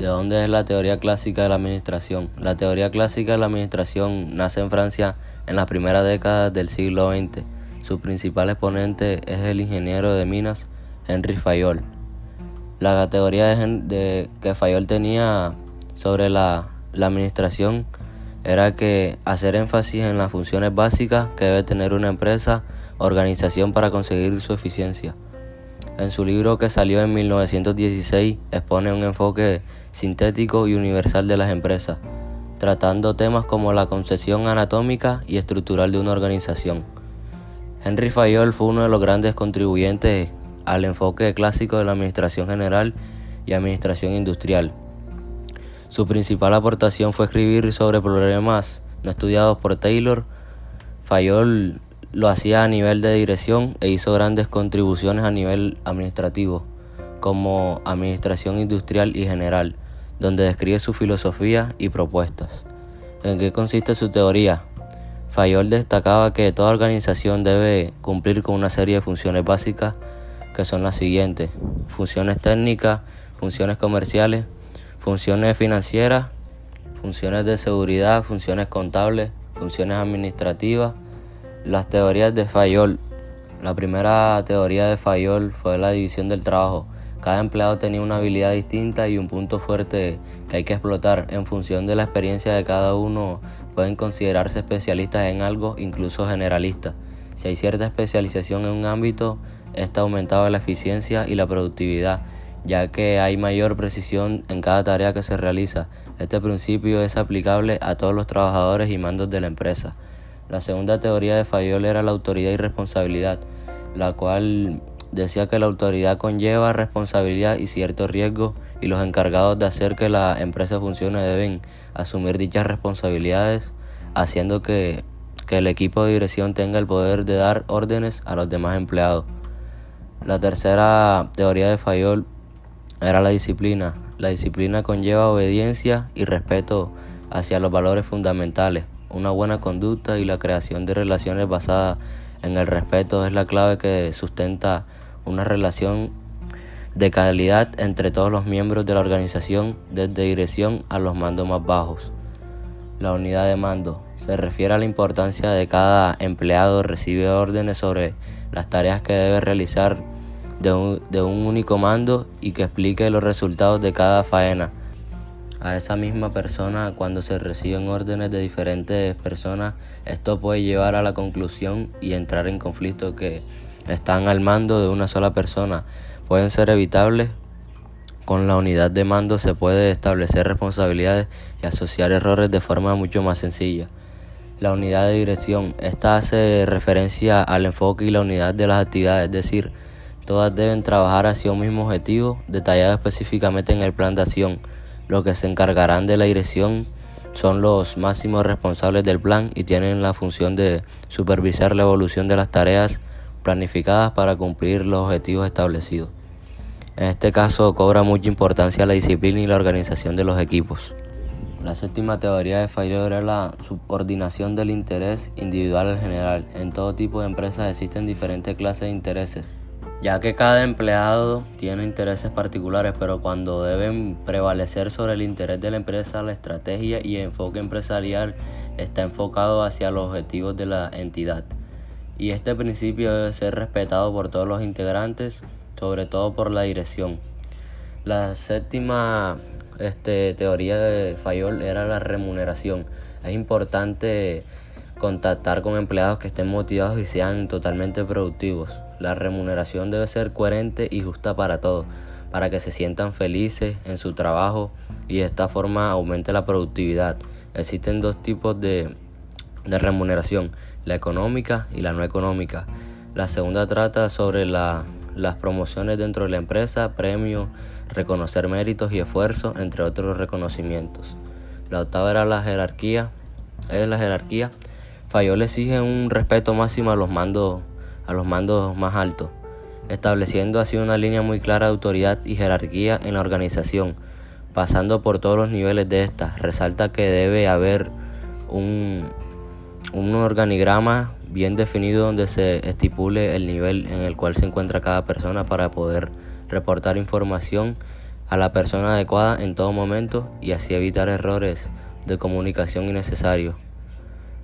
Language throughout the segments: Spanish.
¿De dónde es la teoría clásica de la administración? La teoría clásica de la administración nace en Francia en las primeras décadas del siglo XX. Su principal exponente es el ingeniero de minas Henry Fayol. La teoría de, que Fayol tenía sobre la, la administración era que hacer énfasis en las funciones básicas que debe tener una empresa organización para conseguir su eficiencia. En su libro que salió en 1916 expone un enfoque sintético y universal de las empresas, tratando temas como la concesión anatómica y estructural de una organización. Henry Fayol fue uno de los grandes contribuyentes al enfoque clásico de la administración general y administración industrial. Su principal aportación fue escribir sobre problemas no estudiados por Taylor. Fayol lo hacía a nivel de dirección e hizo grandes contribuciones a nivel administrativo, como Administración Industrial y General, donde describe su filosofía y propuestas. ¿En qué consiste su teoría? Fayol destacaba que toda organización debe cumplir con una serie de funciones básicas que son las siguientes. Funciones técnicas, funciones comerciales, funciones financieras, funciones de seguridad, funciones contables, funciones administrativas, las teorías de Fayol. La primera teoría de Fayol fue la división del trabajo. Cada empleado tenía una habilidad distinta y un punto fuerte que hay que explotar. En función de la experiencia de cada uno, pueden considerarse especialistas en algo, incluso generalistas. Si hay cierta especialización en un ámbito, esta aumentaba la eficiencia y la productividad, ya que hay mayor precisión en cada tarea que se realiza. Este principio es aplicable a todos los trabajadores y mandos de la empresa. La segunda teoría de Fayol era la autoridad y responsabilidad, la cual decía que la autoridad conlleva responsabilidad y cierto riesgo y los encargados de hacer que la empresa funcione deben asumir dichas responsabilidades, haciendo que, que el equipo de dirección tenga el poder de dar órdenes a los demás empleados. La tercera teoría de Fayol era la disciplina. La disciplina conlleva obediencia y respeto hacia los valores fundamentales. Una buena conducta y la creación de relaciones basadas en el respeto es la clave que sustenta una relación de calidad entre todos los miembros de la organización, desde dirección a los mandos más bajos. La unidad de mando se refiere a la importancia de cada empleado recibe órdenes sobre las tareas que debe realizar de un, de un único mando y que explique los resultados de cada faena a esa misma persona cuando se reciben órdenes de diferentes personas, esto puede llevar a la conclusión y entrar en conflictos que están al mando de una sola persona. Pueden ser evitables. Con la unidad de mando se puede establecer responsabilidades y asociar errores de forma mucho más sencilla. La unidad de dirección. Esta hace referencia al enfoque y la unidad de las actividades, es decir, todas deben trabajar hacia un mismo objetivo, detallado específicamente en el plan de acción. Los que se encargarán de la dirección son los máximos responsables del plan y tienen la función de supervisar la evolución de las tareas planificadas para cumplir los objetivos establecidos. En este caso cobra mucha importancia la disciplina y la organización de los equipos. La séptima teoría de Fayol era la subordinación del interés individual al general. En todo tipo de empresas existen diferentes clases de intereses ya que cada empleado tiene intereses particulares, pero cuando deben prevalecer sobre el interés de la empresa, la estrategia y enfoque empresarial está enfocado hacia los objetivos de la entidad. Y este principio debe ser respetado por todos los integrantes, sobre todo por la dirección. La séptima este, teoría de Fayol era la remuneración. Es importante contactar con empleados que estén motivados y sean totalmente productivos. La remuneración debe ser coherente y justa para todos, para que se sientan felices en su trabajo y de esta forma aumente la productividad. Existen dos tipos de, de remuneración, la económica y la no económica. La segunda trata sobre la, las promociones dentro de la empresa, premios, reconocer méritos y esfuerzos, entre otros reconocimientos. La octava era la jerarquía, es la jerarquía. Fayol exige un respeto máximo a los mandos a los mandos más altos, estableciendo así una línea muy clara de autoridad y jerarquía en la organización, pasando por todos los niveles de esta. Resalta que debe haber un, un organigrama bien definido donde se estipule el nivel en el cual se encuentra cada persona para poder reportar información a la persona adecuada en todo momento y así evitar errores de comunicación innecesarios.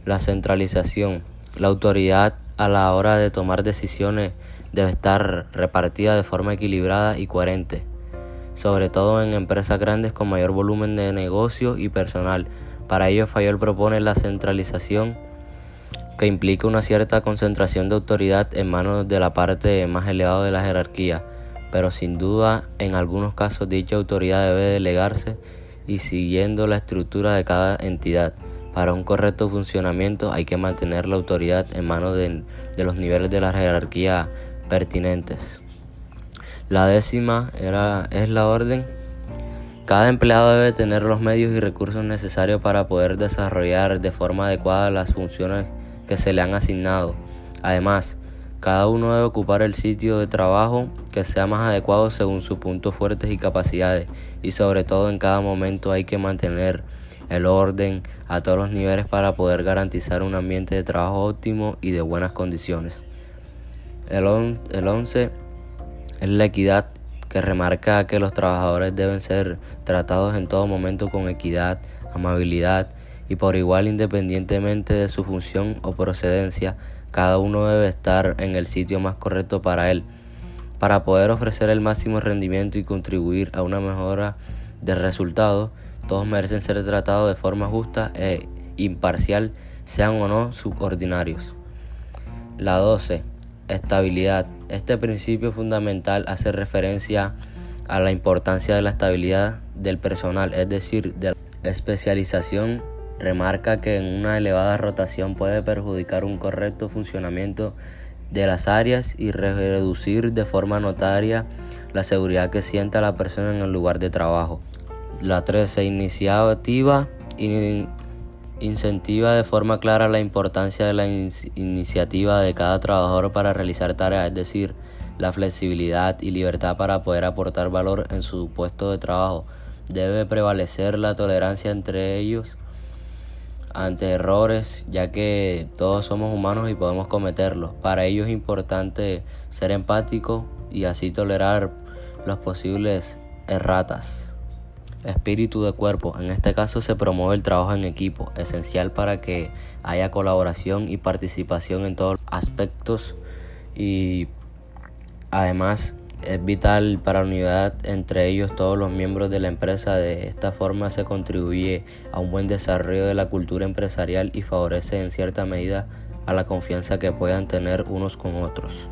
La centralización. La autoridad a la hora de tomar decisiones debe estar repartida de forma equilibrada y coherente, sobre todo en empresas grandes con mayor volumen de negocio y personal. Para ello, Fayol propone la centralización que implica una cierta concentración de autoridad en manos de la parte más elevada de la jerarquía pero sin duda en algunos casos dicha autoridad debe delegarse y siguiendo la estructura de cada entidad. Para un correcto funcionamiento hay que mantener la autoridad en manos de, los niveles de la jerarquía pertinentes. La décima era, es la orden. Cada empleado debe tener los medios y recursos necesarios para poder desarrollar de forma adecuada las funciones que se le han asignado. Además, cada uno debe ocupar el sitio de trabajo que sea más adecuado según sus puntos fuertes y capacidades y sobre todo en cada momento hay que mantener el orden a todos los niveles para poder garantizar un ambiente de trabajo óptimo y de buenas condiciones. El 11 es la equidad que remarca que los trabajadores deben ser tratados en todo momento con equidad, amabilidad y por igual independientemente de su función o procedencia cada uno debe estar en el sitio más correcto para él. Para poder ofrecer el máximo rendimiento y contribuir a una mejora de resultados, todos merecen ser tratados de forma justa e imparcial, sean o no subordinarios. La 12. Estabilidad. Este principio fundamental hace referencia a la importancia de la estabilidad del personal, es decir, de la especialización Remarca que en una elevada rotación puede perjudicar un correcto funcionamiento de las áreas y reducir de forma notaria la seguridad que sienta la persona en el lugar de trabajo. La 13. Iniciativa incentiva de forma clara la importancia de la iniciativa de cada trabajador para realizar tareas, es decir, la flexibilidad y libertad para poder aportar valor en su puesto de trabajo. Debe prevalecer la tolerancia entre ellos ante errores, ya que todos somos humanos y podemos cometerlos. Para ello es importante ser empático y así tolerar los posibles erratas. Espíritu de cuerpo. En este caso se promueve el trabajo en equipo, esencial para que haya colaboración y participación en todos los aspectos y además es vital para la unidad entre ellos todos los miembros de la empresa. De esta forma se contribuye a un buen desarrollo de la cultura empresarial y favorece en cierta medida a la confianza que puedan tener unos con otros.